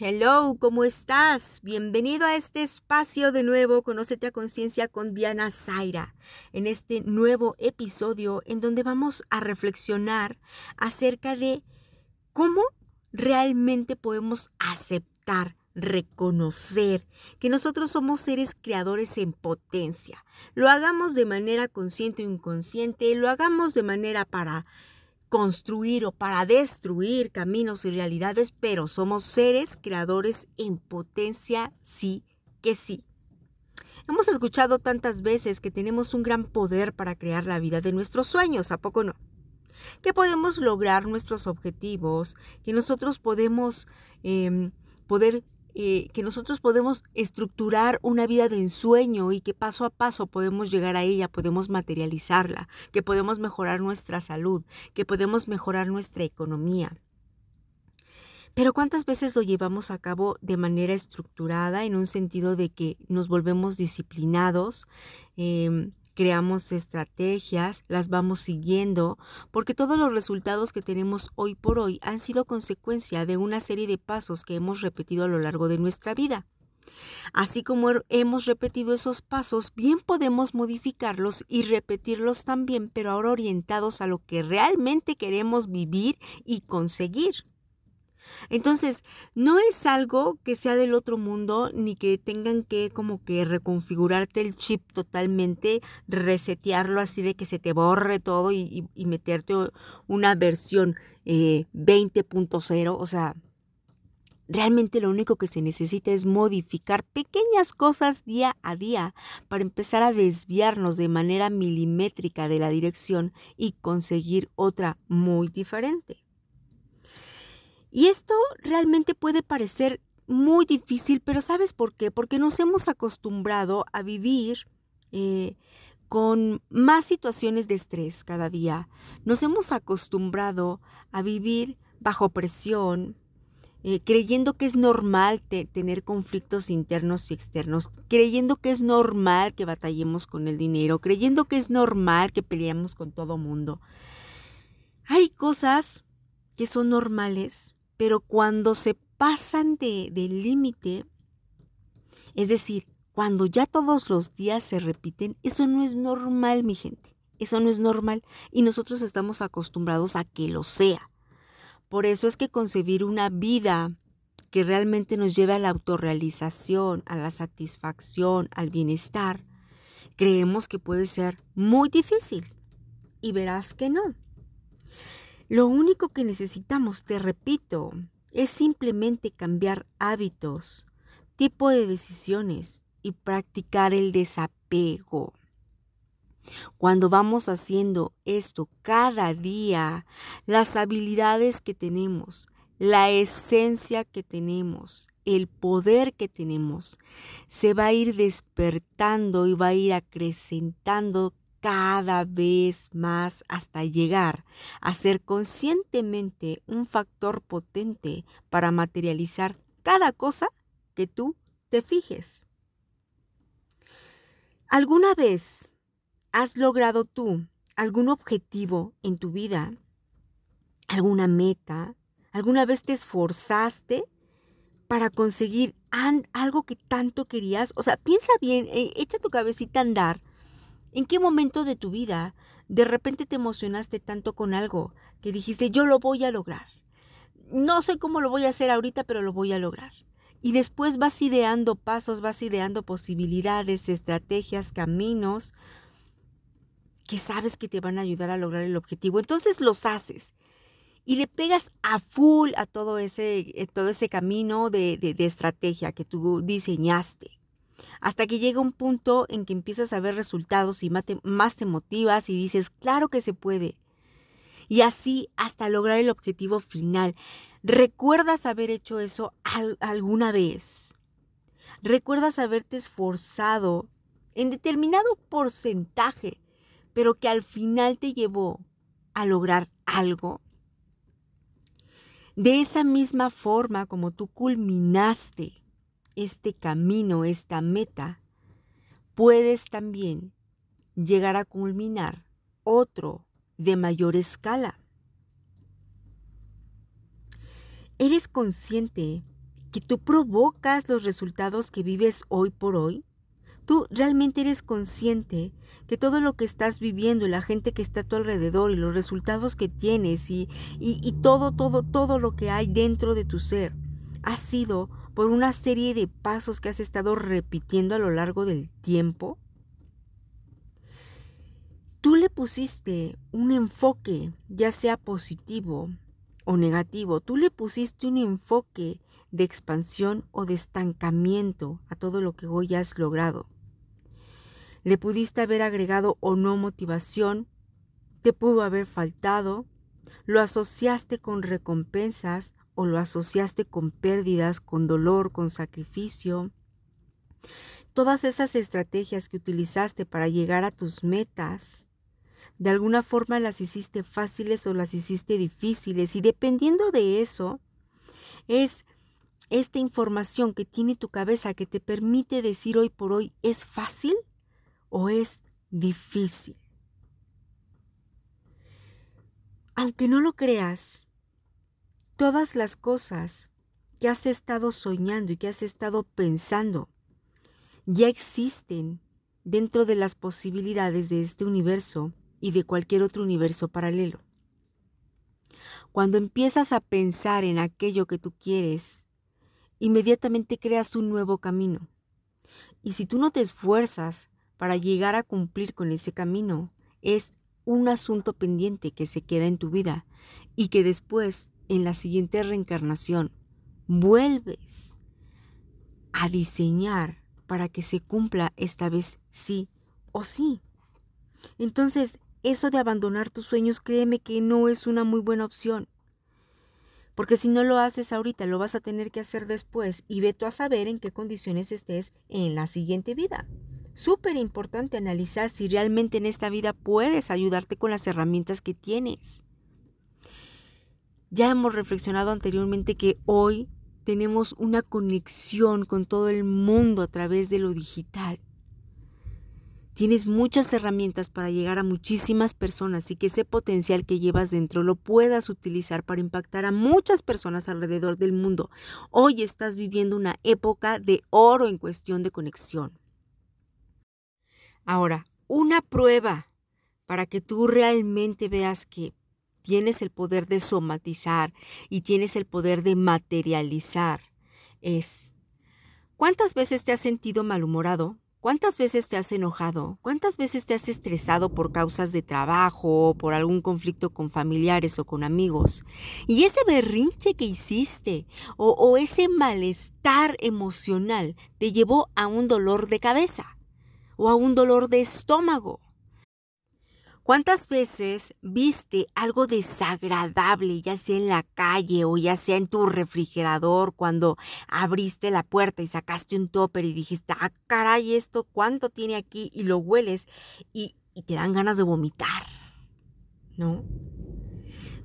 Hello, ¿cómo estás? Bienvenido a este espacio de nuevo, Conócete a Conciencia con Diana Zaira, en este nuevo episodio en donde vamos a reflexionar acerca de cómo realmente podemos aceptar, reconocer que nosotros somos seres creadores en potencia. Lo hagamos de manera consciente o inconsciente, lo hagamos de manera para construir o para destruir caminos y realidades, pero somos seres creadores en potencia, sí que sí. Hemos escuchado tantas veces que tenemos un gran poder para crear la vida de nuestros sueños, ¿a poco no? Que podemos lograr nuestros objetivos, que nosotros podemos eh, poder eh, que nosotros podemos estructurar una vida de ensueño y que paso a paso podemos llegar a ella, podemos materializarla, que podemos mejorar nuestra salud, que podemos mejorar nuestra economía. Pero ¿cuántas veces lo llevamos a cabo de manera estructurada en un sentido de que nos volvemos disciplinados? Em, creamos estrategias, las vamos siguiendo, porque todos los resultados que tenemos hoy por hoy han sido consecuencia de una serie de pasos que hemos repetido a lo largo de nuestra vida. Así como hemos repetido esos pasos, bien podemos modificarlos y repetirlos también, pero ahora orientados a lo que realmente queremos vivir y conseguir. Entonces, no es algo que sea del otro mundo ni que tengan que como que reconfigurarte el chip totalmente, resetearlo así de que se te borre todo y, meterte una versión 20.0. Eh, o sea, Realmente lo único que se necesita es modificar pequeñas cosas día a día para empezar a desviarnos de manera milimétrica de la dirección y conseguir otra muy diferente. Y esto realmente puede parecer muy difícil, pero ¿sabes por qué? Porque nos hemos acostumbrado a vivir eh, con más situaciones de estrés cada día. Nos hemos acostumbrado a vivir bajo presión, eh, creyendo que es normal tener conflictos internos y externos, creyendo que es normal que batallemos con el dinero, creyendo que es normal que peleemos con todo mundo. Hay cosas que son normales, pero cuando se pasan de, del límite, es decir, cuando ya todos los días se repiten, eso no es normal, mi gente. Eso no es normal y nosotros estamos acostumbrados a que lo sea. Por eso es que concebir una vida que realmente nos lleve a la autorrealización, a la satisfacción, al bienestar, creemos que puede ser muy difícil. Y verás que no. Lo único que necesitamos, te repito, es simplemente cambiar hábitos, tipo de decisiones y practicar el desapego. Cuando vamos haciendo esto cada día, las habilidades que tenemos, la esencia que tenemos, el poder que tenemos, se va a ir despertando y va a ir acrecentando cada vez más hasta llegar a ser conscientemente un factor potente para materializar cada cosa que tú te fijes. ¿Alguna vez has logrado tú algún objetivo en tu vida? ¿Alguna meta? ¿Alguna vez te esforzaste para conseguir algo que tanto querías? O sea, piensa bien, eh, echa tu cabecita a andar ¿En qué momento de tu vida de repente te emocionaste tanto con algo que dijiste, yo lo voy a lograr? No sé cómo lo voy a hacer ahorita, pero lo voy a lograr. Y después vas ideando pasos, vas ideando posibilidades, estrategias, caminos que sabes que te van a ayudar a lograr el objetivo. Entonces los haces y le pegas a full a todo ese, eh, todo ese camino de, de estrategia que tú diseñaste hasta que llega un punto en que empiezas a ver resultados y más te motivas y dices, claro que se puede. Y así hasta lograr el objetivo final. ¿Recuerdas haber hecho eso alguna vez? ¿Recuerdas haberte esforzado en determinado porcentaje, pero que al final te llevó a lograr algo? De esa misma forma como tú culminaste este camino, esta meta, puedes también llegar a culminar otro de mayor escala. ¿Eres consciente que tú provocas los resultados que vives hoy por hoy? ¿Tú realmente eres consciente que todo lo que estás viviendo y la gente que está a tu alrededor y los resultados que tienes y, y, todo, todo, todo lo que hay dentro de tu ser ha sido por una serie de pasos que has estado repitiendo a lo largo del tiempo? Tú le pusiste un enfoque, ya sea positivo o negativo, tú le pusiste un enfoque de expansión o de estancamiento a todo lo que hoy has logrado. Le pudiste haber agregado o no motivación, te pudo haber faltado, lo asociaste con recompensas o lo asociaste con pérdidas, con dolor, con sacrificio. Todas esas estrategias que utilizaste para llegar a tus metas de alguna forma las hiciste fáciles o las hiciste difíciles y dependiendo de eso es esta información que tiene tu cabeza que te permite decir hoy por hoy es fácil o es difícil. Aunque no lo creas, todas las cosas que has estado soñando y que has estado pensando ya existen dentro de las posibilidades de este universo y de cualquier otro universo paralelo. Cuando empiezas a pensar en aquello que tú quieres, inmediatamente creas un nuevo camino. Y si tú no te esfuerzas para llegar a cumplir con ese camino, es un asunto pendiente que se queda en tu vida y que después, en la siguiente reencarnación, vuelves a diseñar para que se cumpla esta vez sí o sí. Entonces, eso de abandonar tus sueños, créeme que no es una muy buena opción. Porque si no lo haces ahorita, lo vas a tener que hacer después y ve tú a saber en qué condiciones estés en la siguiente vida. Súper importante analizar si realmente en esta vida puedes ayudarte con las herramientas que tienes. Ya hemos reflexionado anteriormente que hoy tenemos una conexión con todo el mundo a través de lo digital. Tienes muchas herramientas para llegar a muchísimas personas y que ese potencial que llevas dentro lo puedas utilizar para impactar a muchas personas alrededor del mundo. Hoy estás viviendo una época de oro en cuestión de conexión. Ahora, una prueba para que tú realmente veas que tienes el poder de somatizar y tienes el poder de materializar es, ¿cuántas veces te has sentido malhumorado? ¿Cuántas veces te has enojado? ¿Cuántas veces te has estresado por causas de trabajo o por algún conflicto con familiares o con amigos? Y ese berrinche que hiciste o, o, ese malestar emocional te llevó a un dolor de cabeza o a un dolor de estómago ¿Cuántas veces viste algo desagradable, ya sea en la calle o ya sea en tu refrigerador, cuando abriste la puerta y sacaste un topper y dijiste, ah, caray, esto cuánto tiene aquí y lo hueles y, y te dan ganas de vomitar? ¿No?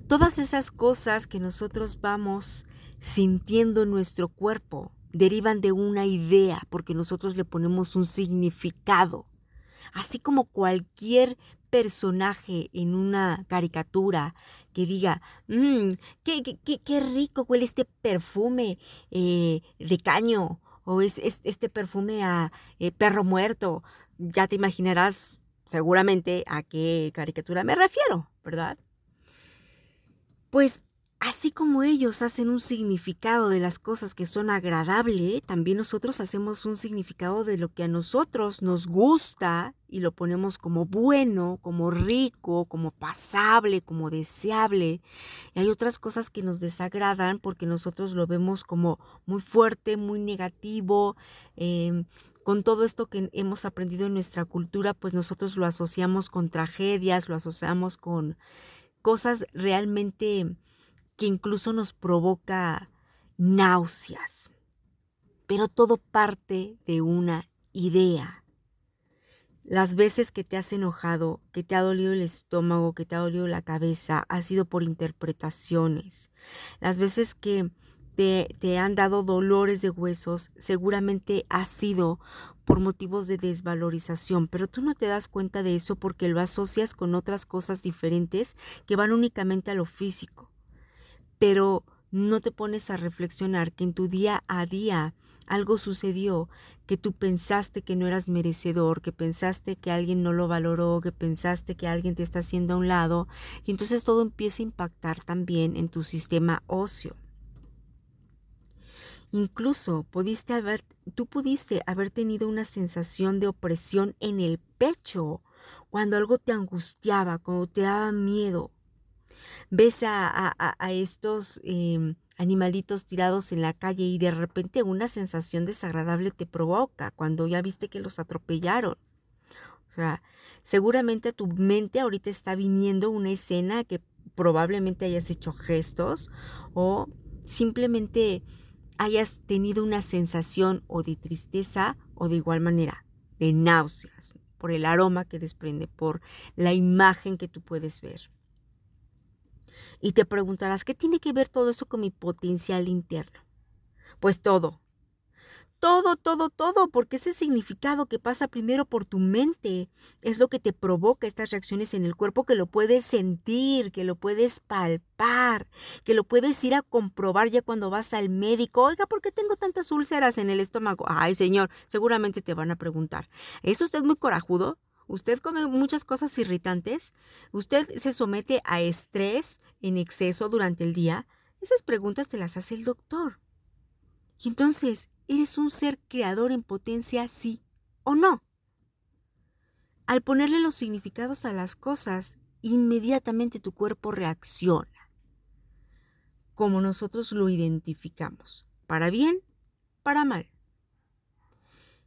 Todas esas cosas que nosotros vamos sintiendo en nuestro cuerpo derivan de una idea porque nosotros le ponemos un significado. Así como cualquier personaje en una caricatura que diga, mmm, qué, qué, qué, rico huele este perfume eh, de caño o es, este perfume a eh, perro muerto, ya te imaginarás seguramente a qué caricatura me refiero, ¿verdad? Pues Así como ellos hacen un significado de las cosas que son agradables, también nosotros hacemos un significado de lo que a nosotros nos gusta y lo ponemos como bueno, como rico, como pasable, como deseable. Y hay otras cosas que nos desagradan porque nosotros lo vemos como muy fuerte, muy negativo. Em, con todo esto que hemos aprendido en nuestra cultura, pues nosotros lo asociamos con tragedias, lo asociamos con cosas realmente que incluso nos provoca náuseas. Pero todo parte de una idea. Las veces que te has enojado, que te ha dolido el estómago, que te ha dolido la cabeza, ha sido por interpretaciones. Las veces que te, te, han dado dolores de huesos, seguramente ha sido por motivos de desvalorización, pero tú no te das cuenta de eso porque lo asocias con otras cosas diferentes que van únicamente a lo físico pero no te pones a reflexionar que en tu día a día algo sucedió que tú pensaste que no eras merecedor, que pensaste que alguien no lo valoró, que pensaste que alguien te está haciendo a un lado, y entonces todo empieza a impactar también en tu sistema óseo. Incluso pudiste haber, tú pudiste haber tenido una sensación de opresión en el pecho cuando algo te angustiaba, cuando te daba miedo, ves a, estos em, animalitos tirados en la calle y de repente una sensación desagradable te provoca cuando ya viste que los atropellaron. O sea, seguramente a tu mente ahorita está viniendo una escena que probablemente hayas hecho gestos o simplemente hayas tenido una sensación o de tristeza o de igual manera de náuseas por el aroma que desprende, por la imagen que tú puedes ver. Y te preguntarás, ¿qué tiene que ver todo eso con mi potencial interno? Pues todo. Todo, todo, todo, porque ese significado que pasa primero por tu mente es lo que te provoca estas reacciones en el cuerpo, que lo puedes sentir, que lo puedes palpar, que lo puedes ir a comprobar ya cuando vas al médico. Oiga, ¿por qué tengo tantas úlceras en el estómago? Ay, señor, seguramente te van a preguntar. ¿Es usted muy corajudo? Usted come muchas cosas irritantes, usted se somete a estrés en exceso durante el día, esas preguntas te las hace el doctor. Y entonces, ¿eres un ser creador en potencia, sí o no? Al ponerle los significados a las cosas, inmediatamente tu cuerpo reacciona, como nosotros lo identificamos, para bien, para mal.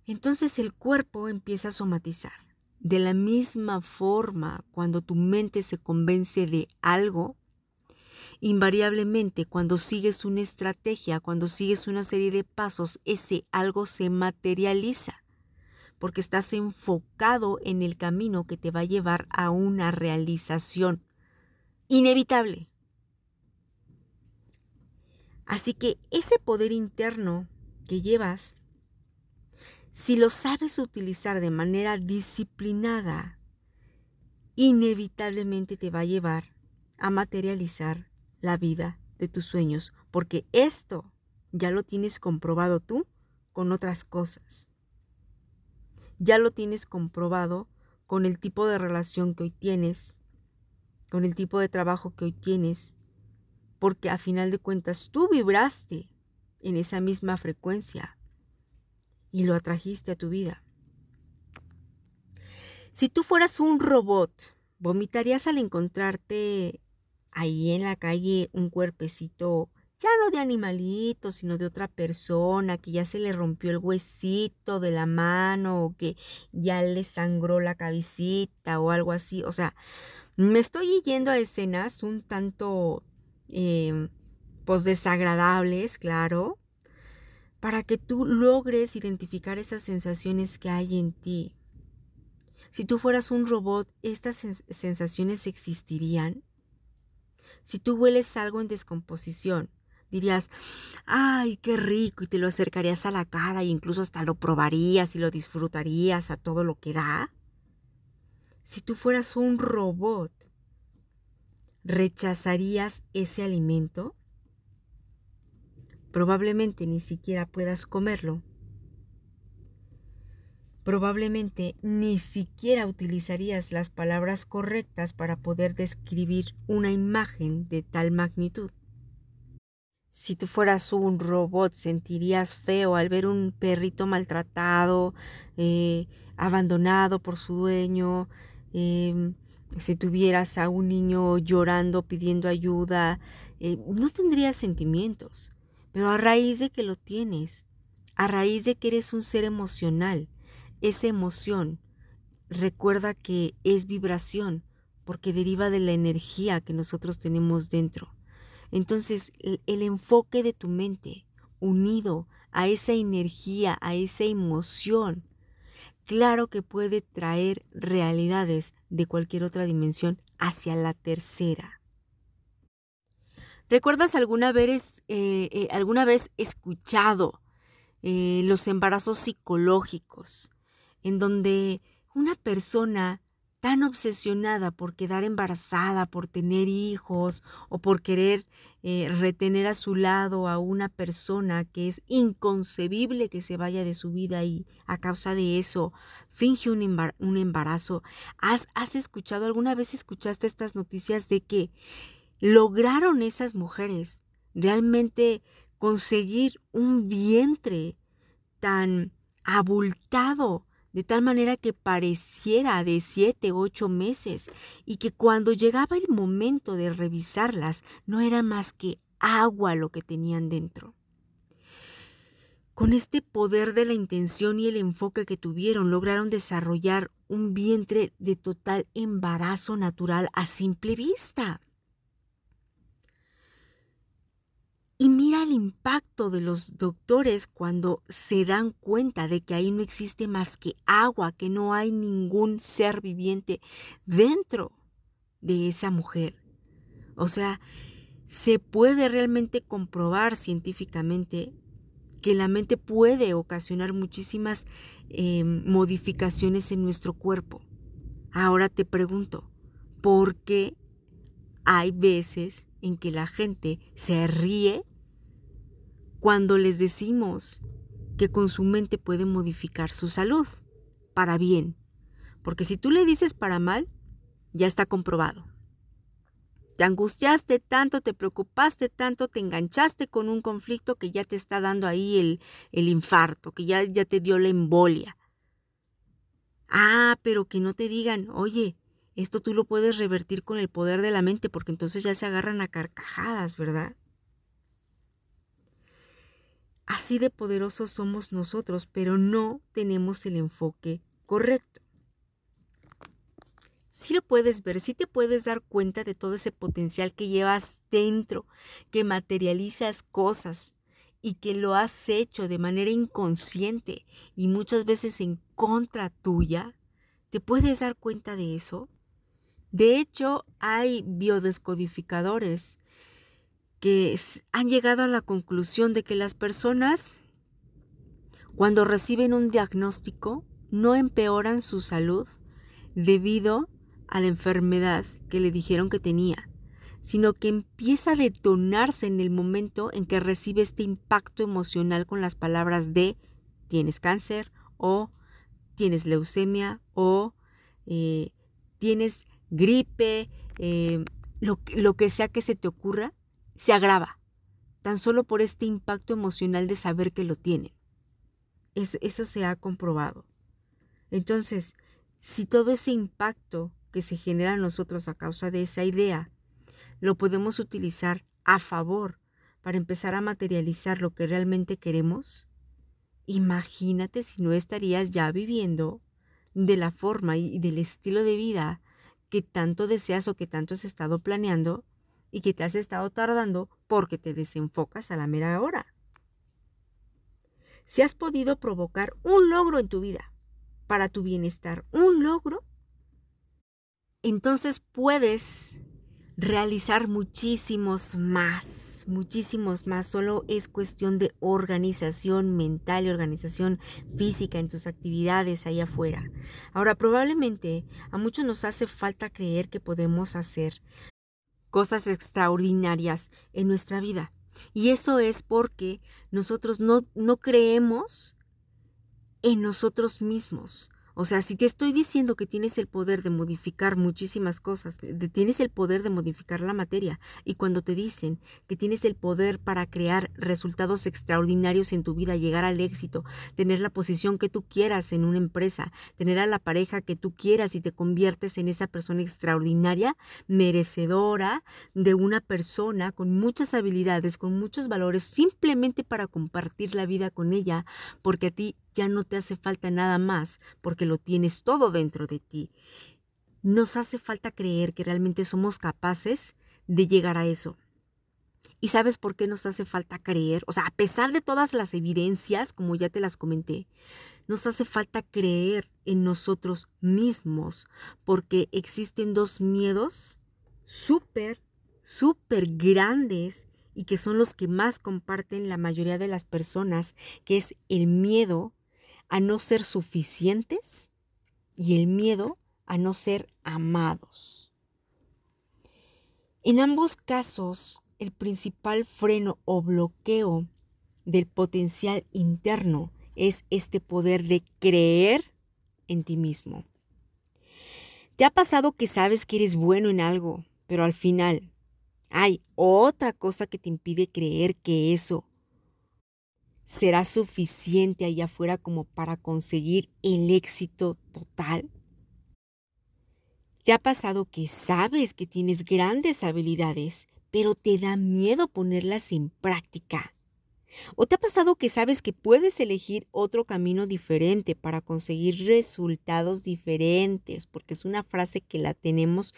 Entonces el cuerpo empieza a somatizar. De la misma forma, cuando tu mente se convence de algo, invariablemente cuando sigues una estrategia, cuando sigues una serie de pasos, ese algo se materializa, porque estás enfocado en el camino que te va a llevar a una realización inevitable. Así que ese poder interno que llevas si lo sabes utilizar de manera disciplinada, inevitablemente te va a llevar a materializar la vida de tus sueños, porque esto ya lo tienes comprobado tú con otras cosas. Ya lo tienes comprobado con el tipo de relación que hoy tienes, con el tipo de trabajo que hoy tienes, porque a final de cuentas tú vibraste en esa misma frecuencia y lo atrajiste a tu vida. Si tú fueras un robot, ¿vomitarías al encontrarte ahí en la calle un cuerpecito, ya no de animalito, sino de otra persona, que ya se le rompió el huesito de la mano o que ya le sangró la cabecita o algo así? O sea, me estoy yendo a escenas un tanto, eh, pues desagradables, claro, para que tú logres identificar esas sensaciones que hay en ti. Si tú fueras un robot, ¿estas sensaciones existirían? Si tú hueles algo en descomposición, dirías, ay, qué rico, y te lo acercarías a la cara e incluso hasta lo probarías y lo disfrutarías a todo lo que da. Si tú fueras un robot, ¿rechazarías ese alimento? Probablemente ni siquiera puedas comerlo. Probablemente ni siquiera utilizarías las palabras correctas para poder describir una imagen de tal magnitud. Si tú fueras un robot, sentirías feo al ver un perrito maltratado, eh, abandonado por su dueño, em, si tuvieras a un niño llorando pidiendo ayuda, eh, no tendrías sentimientos. Pero a raíz de que lo tienes, a raíz de que eres un ser emocional, esa emoción, recuerda que es vibración, porque deriva de la energía que nosotros tenemos dentro. Entonces, el, el enfoque de tu mente, unido a esa energía, a esa emoción, claro que puede traer realidades de cualquier otra dimensión hacia la tercera. ¿Recuerdas alguna vez, eh, eh, alguna vez escuchado eh, los embarazos psicológicos, en donde una persona tan obsesionada por quedar embarazada, por tener hijos o por querer retener a su lado a una persona que es inconcebible que se vaya de su vida y a causa de eso finge un, embarazo. ¿Has, ¿Has escuchado, alguna vez escuchaste estas noticias de que lograron esas mujeres realmente conseguir un vientre tan abultado de tal manera que pareciera de siete, ocho meses, y que cuando llegaba el momento de revisarlas no era más que agua lo que tenían dentro. Con este poder de la intención y el enfoque que tuvieron, lograron desarrollar un vientre de total embarazo natural a simple vista. Y mira el impacto de los doctores cuando se dan cuenta de que ahí no existe más que agua, que no hay ningún ser viviente dentro de esa mujer. O sea, se puede realmente comprobar científicamente que la mente puede ocasionar muchísimas em, modificaciones en nuestro cuerpo. Ahora te pregunto, ¿por qué hay veces en que la gente se ríe cuando les decimos que con su mente puede modificar su salud para bien. Porque si tú le dices para mal, ya está comprobado. Te angustiaste tanto, te preocupaste tanto, te enganchaste con un conflicto que ya te está dando ahí el, el infarto, que ya, ya te dio la embolia. Ah, pero que no te digan, oye, esto tú lo puedes revertir con el poder de la mente, porque entonces ya se agarran a carcajadas, ¿verdad? Así de poderosos somos nosotros, pero no tenemos el enfoque correcto. Sí lo puedes ver, sí te puedes dar cuenta de todo ese potencial que llevas dentro, que materializas cosas y que lo has hecho de manera inconsciente y muchas veces en contra tuya. ¿Te puedes dar cuenta de eso? De hecho, hay biodescodificadores que han llegado a la conclusión de que las personas, cuando reciben un diagnóstico, no empeoran su salud debido a la enfermedad que le dijeron que tenía, sino que empieza a detonarse en el momento en que recibe este impacto emocional con las palabras de tienes cáncer o tienes leucemia o eh, tienes gripe, eh, lo, lo que sea que se te ocurra, se agrava, tan solo por este impacto emocional de saber que lo tiene. Eso, eso se ha comprobado. Entonces, si todo ese impacto que se genera en nosotros a causa de esa idea, lo podemos utilizar a favor para empezar a materializar lo que realmente queremos, imagínate si no estarías ya viviendo de la forma y del estilo de vida que tanto deseas o que tanto has estado planeando y que te has estado tardando porque te desenfocas a la mera hora. Si has podido provocar un logro en tu vida para tu bienestar, un logro, entonces puedes realizar muchísimos más, muchísimos más. Solo es cuestión de organización mental y organización física en tus actividades ahí afuera. Ahora, probablemente a muchos nos hace falta creer que podemos hacer cosas extraordinarias en nuestra vida. Y eso es porque nosotros no, no creemos en nosotros mismos. O sea, si te estoy diciendo que tienes el poder de modificar muchísimas cosas, tienes el poder de modificar la materia, y cuando te dicen que tienes el poder para crear resultados extraordinarios en tu vida, llegar al éxito, tener la posición que tú quieras en una empresa, tener a la pareja que tú quieras y te conviertes en esa persona extraordinaria, merecedora de una persona con muchas habilidades, con muchos valores, simplemente para compartir la vida con ella, porque a ti ya no te hace falta nada más porque lo tienes todo dentro de ti. Nos hace falta creer que realmente somos capaces de llegar a eso. ¿Y sabes por qué nos hace falta creer? O sea, a pesar de todas las evidencias, como ya te las comenté, nos hace falta creer en nosotros mismos, porque existen dos miedos súper, súper grandes y que son los que más comparten la mayoría de las personas, que es el miedo a no ser suficientes y el miedo a no ser amados. En ambos casos, el principal freno o bloqueo del potencial interno es este poder de creer en ti mismo. ¿Te ha pasado que sabes que eres bueno en algo, pero al final hay otra cosa que te impide creer que eso será suficiente allá afuera como para conseguir el éxito total? ¿Te ha pasado que sabes que tienes grandes habilidades, pero te da miedo ponerlas en práctica? ¿O te ha pasado que sabes que puedes elegir otro camino diferente para conseguir resultados diferentes? Porque es una frase que la tenemos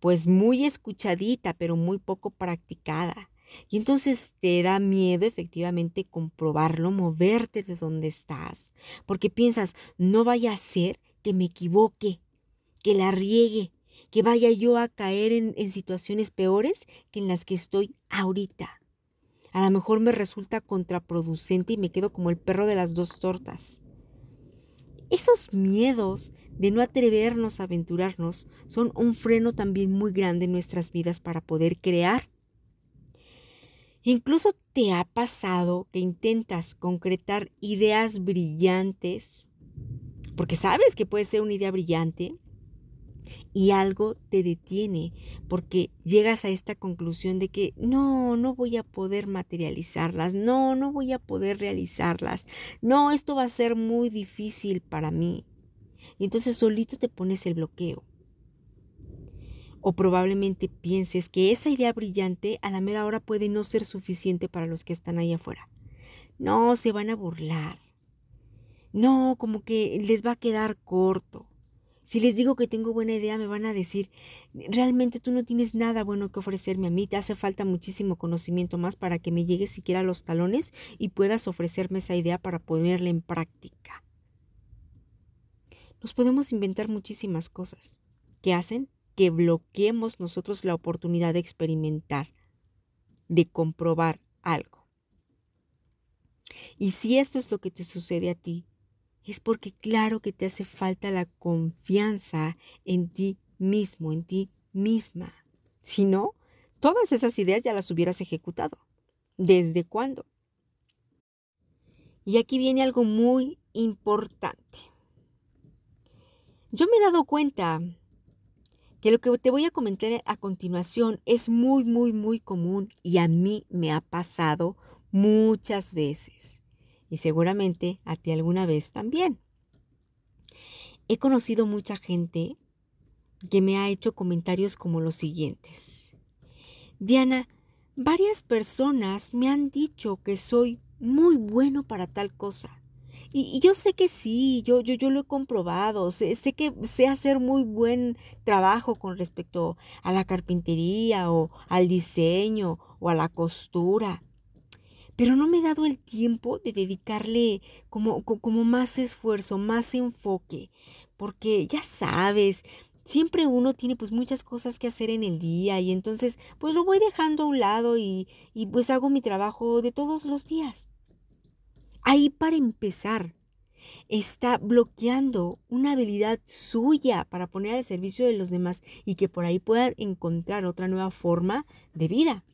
pues muy escuchadita, pero muy poco practicada. Y entonces te da miedo efectivamente comprobarlo, moverte de donde estás, porque piensas, no vaya a ser que me equivoque, que la riegue, que vaya yo a caer en, en situaciones peores que en las que estoy ahorita a lo mejor me resulta contraproducente y me quedo como el perro de las dos tortas. Esos miedos de no atrevernos a aventurarnos son un freno también muy grande en nuestras vidas para poder crear. Incluso te ha pasado que intentas concretar ideas brillantes, porque sabes que puede ser una idea brillante, y algo te detiene porque llegas a esta conclusión de que no, no voy a poder materializarlas, no, no voy a poder realizarlas, no, esto va a ser muy difícil para mí. Y entonces solito te pones el bloqueo. O probablemente pienses que esa idea brillante a la mera hora puede no ser suficiente para los que están ahí afuera. No, se van a burlar. No, como que les va a quedar corto. Si les digo que tengo buena idea, me van a decir, realmente tú no tienes nada bueno que ofrecerme a mí, te hace falta muchísimo conocimiento más para que me llegues siquiera a los talones y puedas ofrecerme esa idea para ponerla en práctica. Nos podemos inventar muchísimas cosas que hacen que bloqueemos nosotros la oportunidad de experimentar, de comprobar algo. Y si esto es lo que te sucede a ti, es porque claro que te hace falta la confianza en ti mismo, en ti misma. Si no, todas esas ideas ya las hubieras ejecutado. ¿Desde cuándo? Y aquí viene algo muy importante. Yo me he dado cuenta que lo que te voy a comentar a continuación es muy, muy, muy común y a mí me ha pasado muchas veces y seguramente a ti alguna vez también. He conocido mucha gente que me ha hecho comentarios como los siguientes. Diana, varias personas me han dicho que soy muy bueno para tal cosa. Y, yo sé que sí, yo, yo, yo lo he comprobado, sé, sé, que sé hacer muy buen trabajo con respecto a la carpintería o al diseño o a la costura pero no me he dado el tiempo de dedicarle como, como más esfuerzo, más enfoque, porque ya sabes, siempre uno tiene pues muchas cosas que hacer en el día y entonces pues lo voy dejando a un lado y, y pues hago mi trabajo de todos los días. Ahí para empezar, está bloqueando una habilidad suya para poner al servicio de los demás y que por ahí puedan encontrar otra nueva forma de vida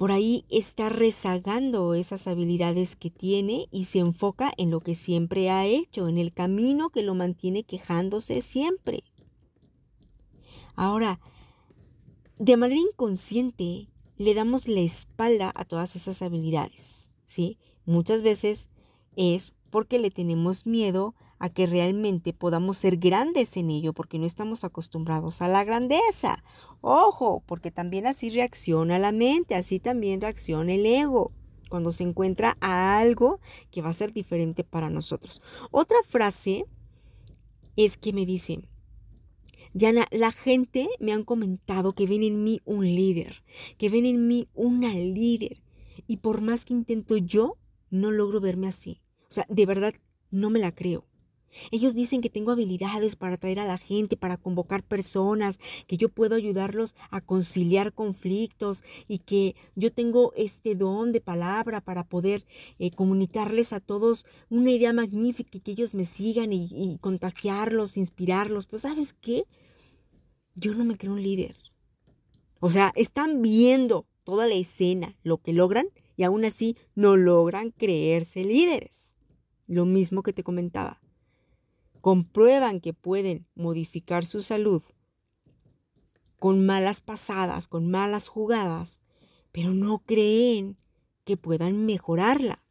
por ahí está rezagando esas habilidades que tiene y se enfoca en lo que siempre ha hecho, en el camino que lo mantiene quejándose siempre. Ahora, de manera inconsciente, le damos la espalda a todas esas habilidades, ¿sí? Muchas veces es porque le tenemos miedo a que realmente podamos ser grandes en ello, porque no estamos acostumbrados a la grandeza. Ojo, porque también así reacciona la mente, así también reacciona el ego cuando se encuentra a algo que va a ser diferente para nosotros. Otra frase es que me dice, Yana, la gente me han comentado que ven en mí un líder, que ven en mí una líder. Y por más que intento yo, no logro verme así. O sea, de verdad, no me la creo. Ellos dicen que tengo habilidades para atraer a la gente, para convocar personas, que yo puedo ayudarlos a conciliar conflictos y que yo tengo este don de palabra para poder eh, comunicarles a todos una idea magnífica y que ellos me sigan y, y contagiarlos, inspirarlos. Pues sabes qué? Yo no me creo un líder. O sea, están viendo toda la escena, lo que logran y aún así no logran creerse líderes. Lo mismo que te comentaba comprueban que pueden modificar su salud con malas pasadas, con malas jugadas, pero no creen que puedan mejorarla.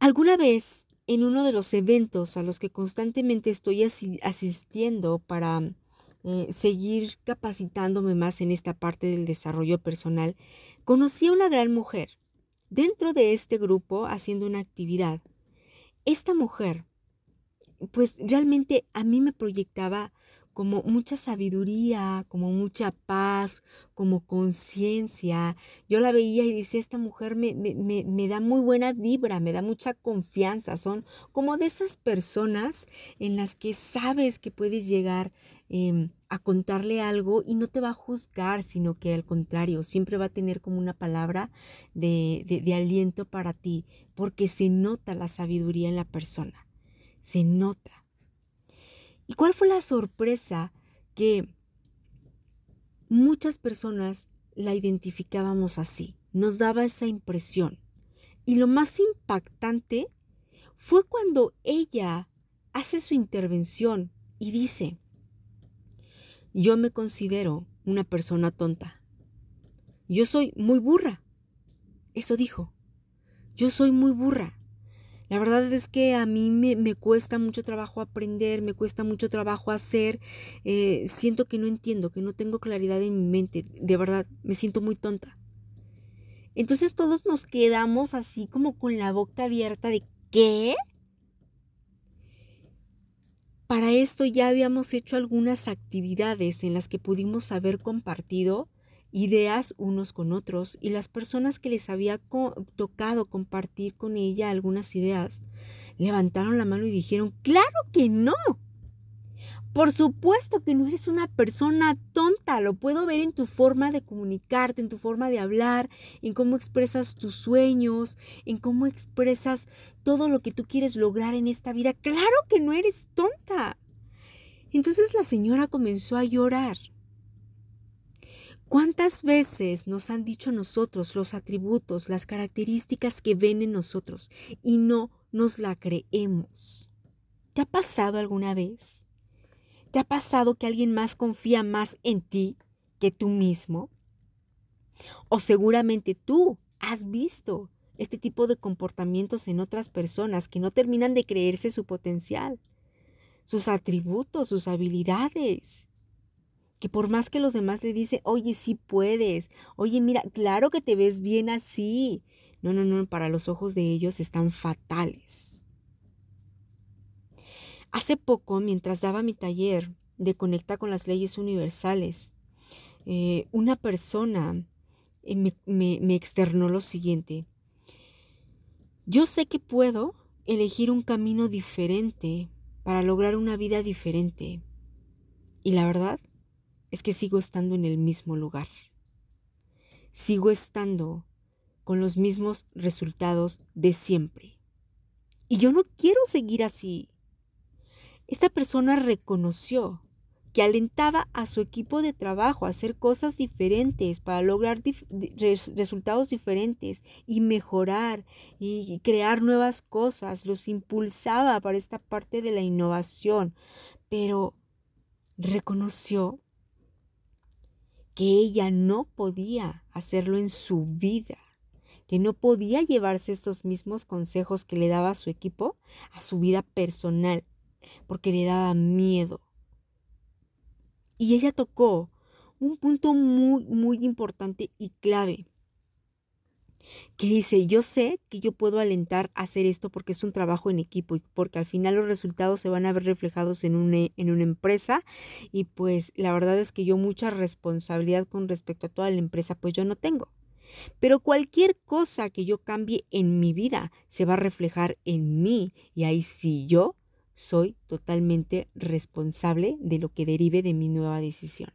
Alguna vez, en uno de los eventos a los que constantemente estoy asistiendo para eh, seguir capacitándome más en esta parte del desarrollo personal, conocí a una gran mujer dentro de este grupo haciendo una actividad. Esta mujer pues realmente a mí me proyectaba como mucha sabiduría, como mucha paz, como conciencia. Yo la veía y decía, esta mujer me, me, me, da muy buena vibra, me da mucha confianza. Son como de esas personas en las que sabes que puedes llegar em, a contarle algo y no te va a juzgar, sino que al contrario, siempre va a tener como una palabra de, de aliento para ti, porque se nota la sabiduría en la persona se nota. ¿Y cuál fue la sorpresa? Que muchas personas la identificábamos así, nos daba esa impresión. Y lo más impactante fue cuando ella hace su intervención y dice, yo me considero una persona tonta. Yo soy muy burra. Eso dijo. Yo soy muy burra. La verdad es que a mí me, cuesta mucho trabajo aprender, me cuesta mucho trabajo hacer, eh, siento que no entiendo, que no tengo claridad en mi mente, de verdad, me siento muy tonta. Entonces todos nos quedamos así como con la boca abierta de ¿qué? Para esto ya habíamos hecho algunas actividades en las que pudimos haber compartido ideas unos con otros y las personas que les había tocado compartir con ella algunas ideas levantaron la mano y dijeron, claro que no. Por supuesto que no eres una persona tonta, lo puedo ver en tu forma de comunicarte, en tu forma de hablar, en cómo expresas tus sueños, en cómo expresas todo lo que tú quieres lograr en esta vida. Claro que no eres tonta. Entonces la señora comenzó a llorar ¿Cuántas veces nos han dicho a nosotros los atributos, las características que ven en nosotros y no nos la creemos? ¿Te ha pasado alguna vez? ¿Te ha pasado que alguien más confía más en ti que tú mismo? O seguramente tú has visto este tipo de comportamientos en otras personas que no terminan de creerse su potencial, sus atributos, sus habilidades que por más que los demás le dicen, oye, sí puedes, oye, mira, claro que te ves bien así. No, no, no, para los ojos de ellos están fatales. Hace poco, mientras daba mi taller de Conecta con las Leyes Universales, eh, una persona eh, me, me externó lo siguiente. Yo sé que puedo elegir un camino diferente para lograr una vida diferente. Y la verdad es que sigo estando en el mismo lugar. Sigo estando con los mismos resultados de siempre. Y yo no quiero seguir así. Esta persona reconoció que alentaba a su equipo de trabajo a hacer cosas diferentes para lograr resultados diferentes y mejorar y crear nuevas cosas, los impulsaba para esta parte de la innovación, pero reconoció que ella no podía hacerlo en su vida, que no podía llevarse estos mismos consejos que le daba a su equipo a su vida personal, porque le daba miedo. Y ella tocó un punto muy, muy importante y clave que dice, yo sé que yo puedo alentar a hacer esto porque es un trabajo en equipo y porque al final los resultados se van a ver reflejados en una, en una empresa y pues la verdad es que yo mucha responsabilidad con respecto a toda la empresa pues yo no tengo. Pero cualquier cosa que yo cambie en mi vida se va a reflejar en mí y ahí sí yo soy totalmente responsable de lo que derive de mi nueva decisión.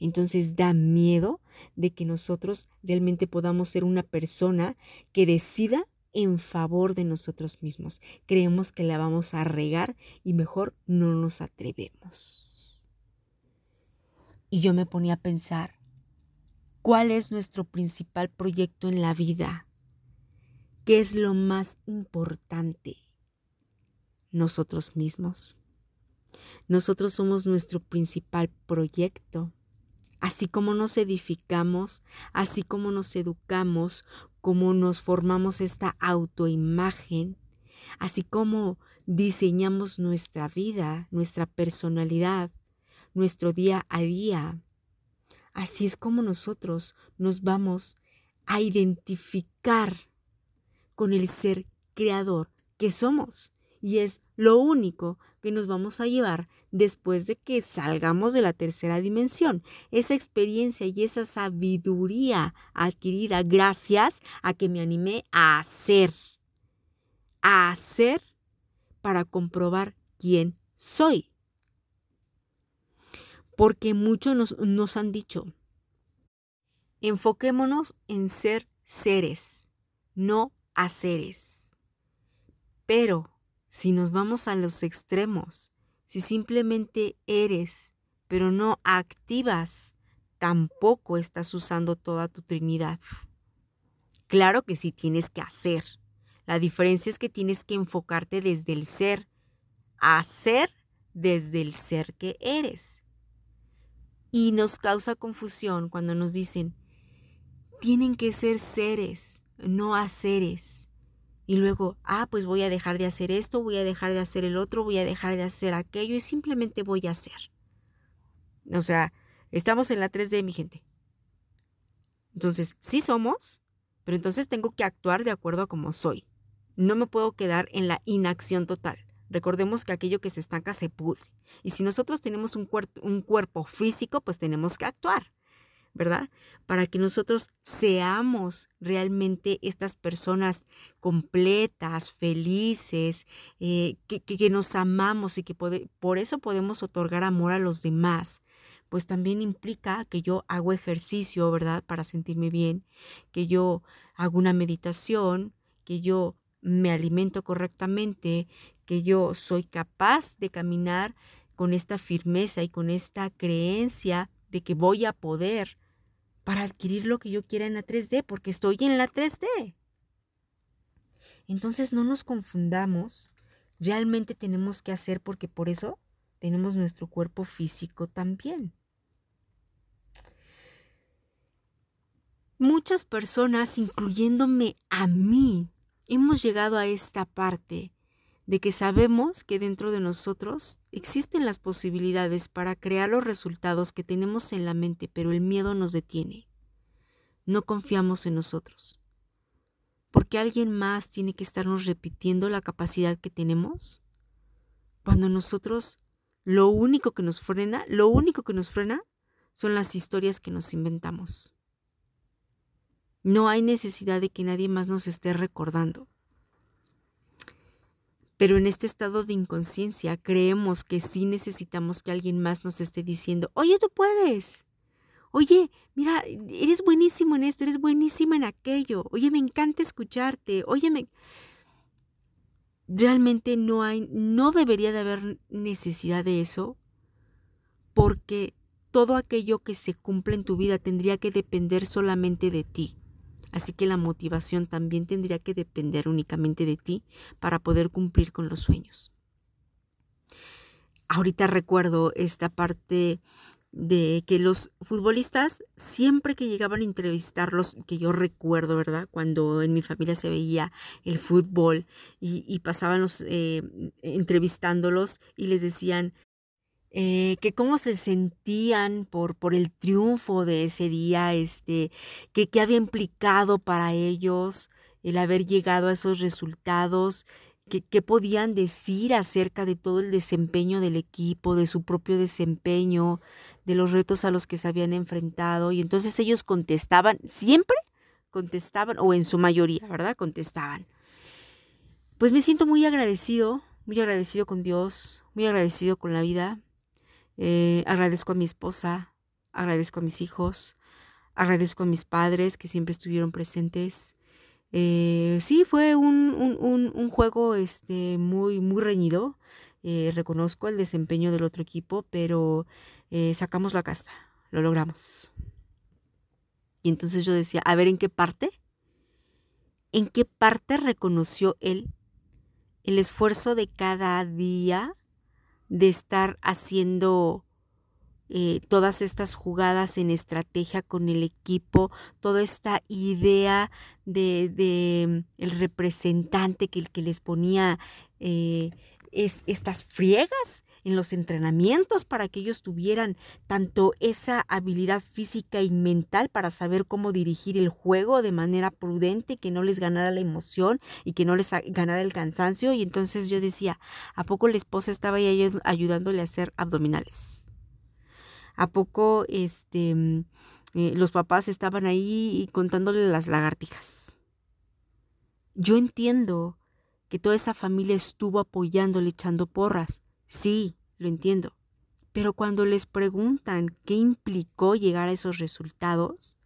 Entonces da miedo de que nosotros realmente podamos ser una persona que decida en favor de nosotros mismos. Creemos que la vamos a regar y mejor no nos atrevemos. Y yo me ponía a pensar, ¿cuál es nuestro principal proyecto en la vida? ¿Qué es lo más importante? Nosotros mismos. Nosotros somos nuestro principal proyecto. Así como nos edificamos, así como nos educamos, como nos formamos esta autoimagen, así como diseñamos nuestra vida, nuestra personalidad, nuestro día a día. Así es como nosotros nos vamos a identificar con el ser creador que somos. Y es lo único que nos vamos a llevar después de que salgamos de la tercera dimensión. Esa experiencia y esa sabiduría adquirida gracias a que me animé a hacer. A hacer para comprobar quién soy. Porque muchos nos, nos han dicho, enfoquémonos en ser seres, no haceres. Pero si nos vamos a los extremos, si simplemente eres, pero no activas, tampoco estás usando toda tu Trinidad. Claro que sí tienes que hacer. La diferencia es que tienes que enfocarte desde el ser, hacer desde el ser que eres. Y nos causa confusión cuando nos dicen, tienen que ser seres, no haceres y luego, ah, pues voy a dejar de hacer esto, voy a dejar de hacer el otro, voy a dejar de hacer aquello y simplemente voy a hacer. O sea, estamos en la 3D, mi gente. Entonces, sí somos, pero entonces tengo que actuar de acuerdo a como soy. No me puedo quedar en la inacción total. Recordemos que aquello que se estanca se pudre. Y si nosotros tenemos un, un cuerpo físico, pues tenemos que actuar. ¿Verdad? Para que nosotros seamos realmente estas personas completas, felices, eh, que, nos amamos y que por eso podemos otorgar amor a los demás. Pues también implica que yo hago ejercicio, ¿verdad? Para sentirme bien, que yo hago una meditación, que yo me alimento correctamente, que yo soy capaz de caminar con esta firmeza y con esta creencia de que voy a poder para adquirir lo que yo quiera en la 3D, porque estoy en la 3D. Entonces no nos confundamos, realmente tenemos que hacer porque por eso tenemos nuestro cuerpo físico también. Muchas personas, incluyéndome a mí, hemos llegado a esta parte de que sabemos que dentro de nosotros existen las posibilidades para crear los resultados que tenemos en la mente, pero el miedo nos detiene. No confiamos en nosotros. ¿Porque alguien más tiene que estarnos repitiendo la capacidad que tenemos? Cuando nosotros lo único que nos frena, lo único que nos frena son las historias que nos inventamos. No hay necesidad de que nadie más nos esté recordando. Pero en este estado de inconsciencia creemos que sí necesitamos que alguien más nos esté diciendo, oye, tú puedes. Oye, mira, eres buenísimo en esto, eres buenísima en aquello. Oye, me encanta escucharte. Oye, me... Realmente no hay, no debería de haber necesidad de eso porque todo aquello que se cumple en tu vida tendría que depender solamente de ti. Así que la motivación también tendría que depender únicamente de ti para poder cumplir con los sueños. Ahorita recuerdo esta parte de que los futbolistas, siempre que llegaban a entrevistarlos, que yo recuerdo, ¿verdad? Cuando en mi familia se veía el fútbol y, pasaban los, eh, entrevistándolos y les decían, eh, que cómo se sentían por, por el triunfo de ese día, este, que qué había implicado para ellos el haber llegado a esos resultados, qué podían decir acerca de todo el desempeño del equipo, de su propio desempeño, de los retos a los que se habían enfrentado. Y entonces ellos contestaban, siempre contestaban, o en su mayoría, ¿verdad? Contestaban. Pues me siento muy agradecido, muy agradecido con Dios, muy agradecido con la vida. Eh, agradezco a mi esposa, agradezco a mis hijos, agradezco a mis padres que siempre estuvieron presentes. Eh, sí, fue un, un, juego este, muy, muy reñido. Eh, reconozco el desempeño del otro equipo, pero sacamos la casta, lo logramos. Y entonces yo decía, a ver, ¿en qué parte? ¿En qué parte reconoció él el esfuerzo de cada día de estar haciendo eh, todas estas jugadas en estrategia con el equipo, toda esta idea de, de el representante que, que les ponía eh, es, estas friegas en los entrenamientos para que ellos tuvieran tanto esa habilidad física y mental para saber cómo dirigir el juego de manera prudente, que no les ganara la emoción y que no les ganara el cansancio. Y entonces yo decía, ¿a poco la esposa estaba ahí ayudándole a hacer abdominales? ¿A poco este, eh, los papás estaban ahí contándole las lagartijas? Yo entiendo que toda esa familia estuvo apoyándole echando porras. Sí, lo entiendo. Pero cuando les preguntan qué implicó llegar a esos resultados,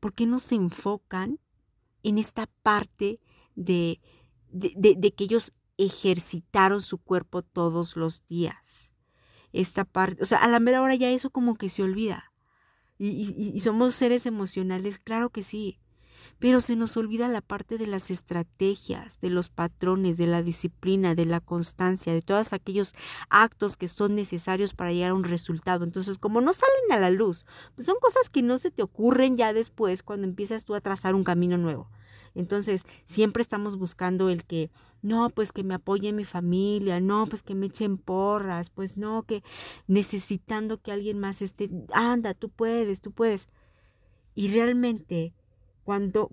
¿por qué no se enfocan en esta parte de, de, de que ellos ejercitaron su cuerpo todos los días? esta parte, o sea, a la mera hora ya eso como que se olvida. Y, somos seres emocionales, claro que sí, pero se nos olvida la parte de las estrategias, de los patrones, de la disciplina, de la constancia, de todos aquellos actos que son necesarios para llegar a un resultado. Entonces, como no salen a la luz, pues son cosas que no se te ocurren ya después cuando empiezas tú a trazar un camino nuevo. Entonces, siempre estamos buscando el que, no, pues que me apoye mi familia, no, pues que me echen porras, pues no, que necesitando que alguien más esté, anda, tú puedes, tú puedes. Y realmente, cuando,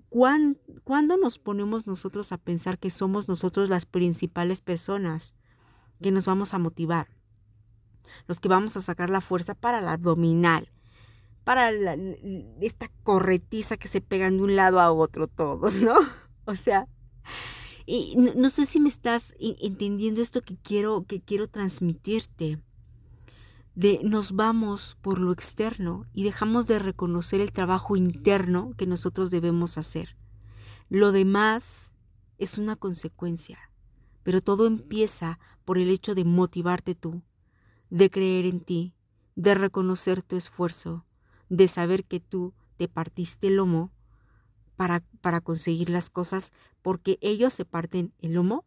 cuando nos ponemos nosotros a pensar que somos nosotros las principales personas que nos vamos a motivar, los que vamos a sacar la fuerza para la abdominal, para esta corretiza que se pegan de un lado a otro todos, ¿no? O sea, y no, sé si me estás entendiendo esto que quiero, que quiero transmitirte. De nos vamos por lo externo y dejamos de reconocer el trabajo interno que nosotros debemos hacer. Lo demás es una consecuencia, pero todo empieza por el hecho de motivarte tú, de creer en ti, de reconocer tu esfuerzo, de saber que tú te partiste el lomo para, para conseguir las cosas, porque ellos se parten el lomo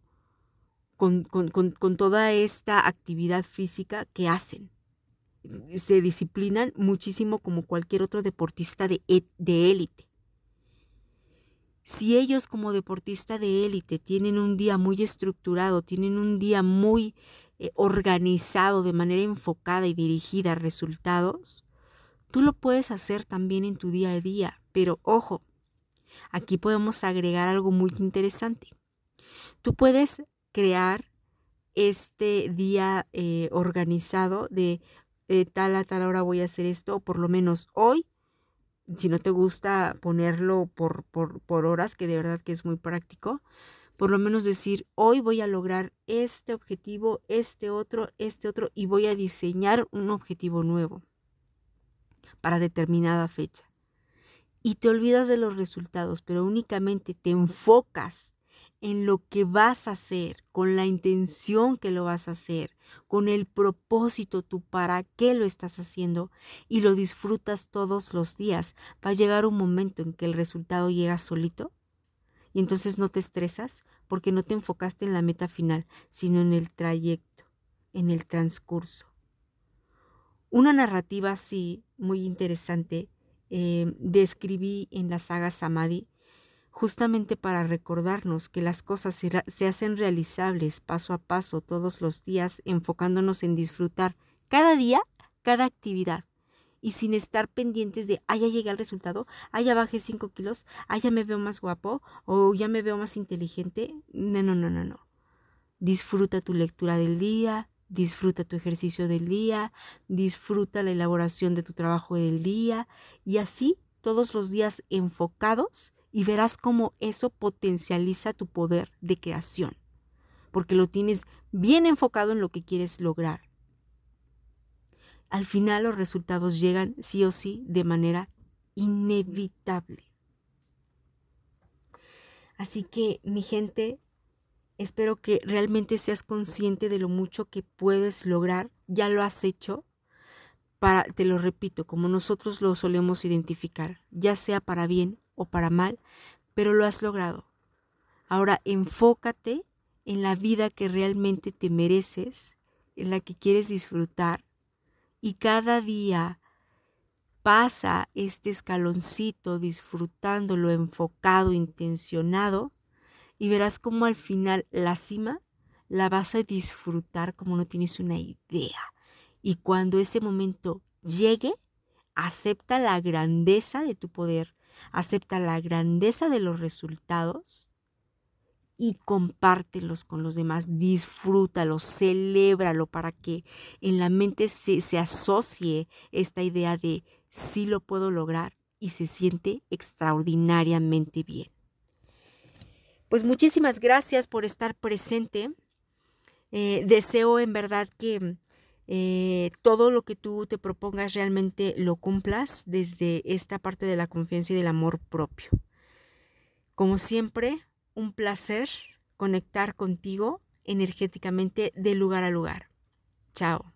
con, toda esta actividad física que hacen. Se disciplinan muchísimo como cualquier otro deportista de, de élite. Si ellos como deportista de élite tienen un día muy estructurado, tienen un día muy eh, organizado, de manera enfocada y dirigida a resultados, Tú lo puedes hacer también en tu día a día, pero ojo, aquí podemos agregar algo muy interesante. Tú puedes crear este día eh, organizado de eh, tal a tal hora voy a hacer esto, o por lo menos hoy, si no te gusta ponerlo por, por, por horas, que de verdad que es muy práctico, por lo menos decir, hoy voy a lograr este objetivo, este otro, este otro, y voy a diseñar un objetivo nuevo para determinada fecha. Y te olvidas de los resultados, pero únicamente te enfocas en lo que vas a hacer, con la intención que lo vas a hacer, con el propósito, tú para qué lo estás haciendo y lo disfrutas todos los días, va a llegar un momento en que el resultado llega solito y entonces no te estresas porque no te enfocaste en la meta final, sino en el trayecto, en el transcurso. Una narrativa así, muy interesante, eh, describí en la saga Samadhi, justamente para recordarnos que las cosas se, hacen realizables paso a paso todos los días, enfocándonos en disfrutar cada día, cada actividad y sin estar pendientes de, ah, ya llegué al resultado, ah, ya bajé 5 kilos, ah, ya me veo más guapo o ya me veo más inteligente. No, no, no, no, no. Disfruta tu lectura del día, disfruta tu ejercicio del día, disfruta la elaboración de tu trabajo del día y así todos los días enfocados y verás cómo eso potencializa tu poder de creación, porque lo tienes bien enfocado en lo que quieres lograr. Al final los resultados llegan sí o sí de manera inevitable. Así que mi gente, espero que realmente seas consciente de lo mucho que puedes lograr. Ya lo has hecho. Para, te lo repito, como nosotros lo solemos identificar, ya sea para bien o para mal, pero lo has logrado. Ahora enfócate en la vida que realmente te mereces, en la que quieres disfrutar y cada día pasa este escaloncito disfrutándolo enfocado, intencionado, y verás como al final la cima la vas a disfrutar como no tienes una idea. Y cuando ese momento llegue, acepta la grandeza de tu poder, acepta la grandeza de los resultados y compártelos con los demás, disfrútalo, celébralo para que en la mente se, se asocie esta idea de sí lo puedo lograr y se siente extraordinariamente bien. Pues muchísimas gracias por estar presente. Eh, deseo en verdad que eh, todo lo que tú te propongas realmente lo cumplas desde esta parte de la confianza y del amor propio. Como siempre, un placer conectar contigo energéticamente de lugar a lugar. Chao.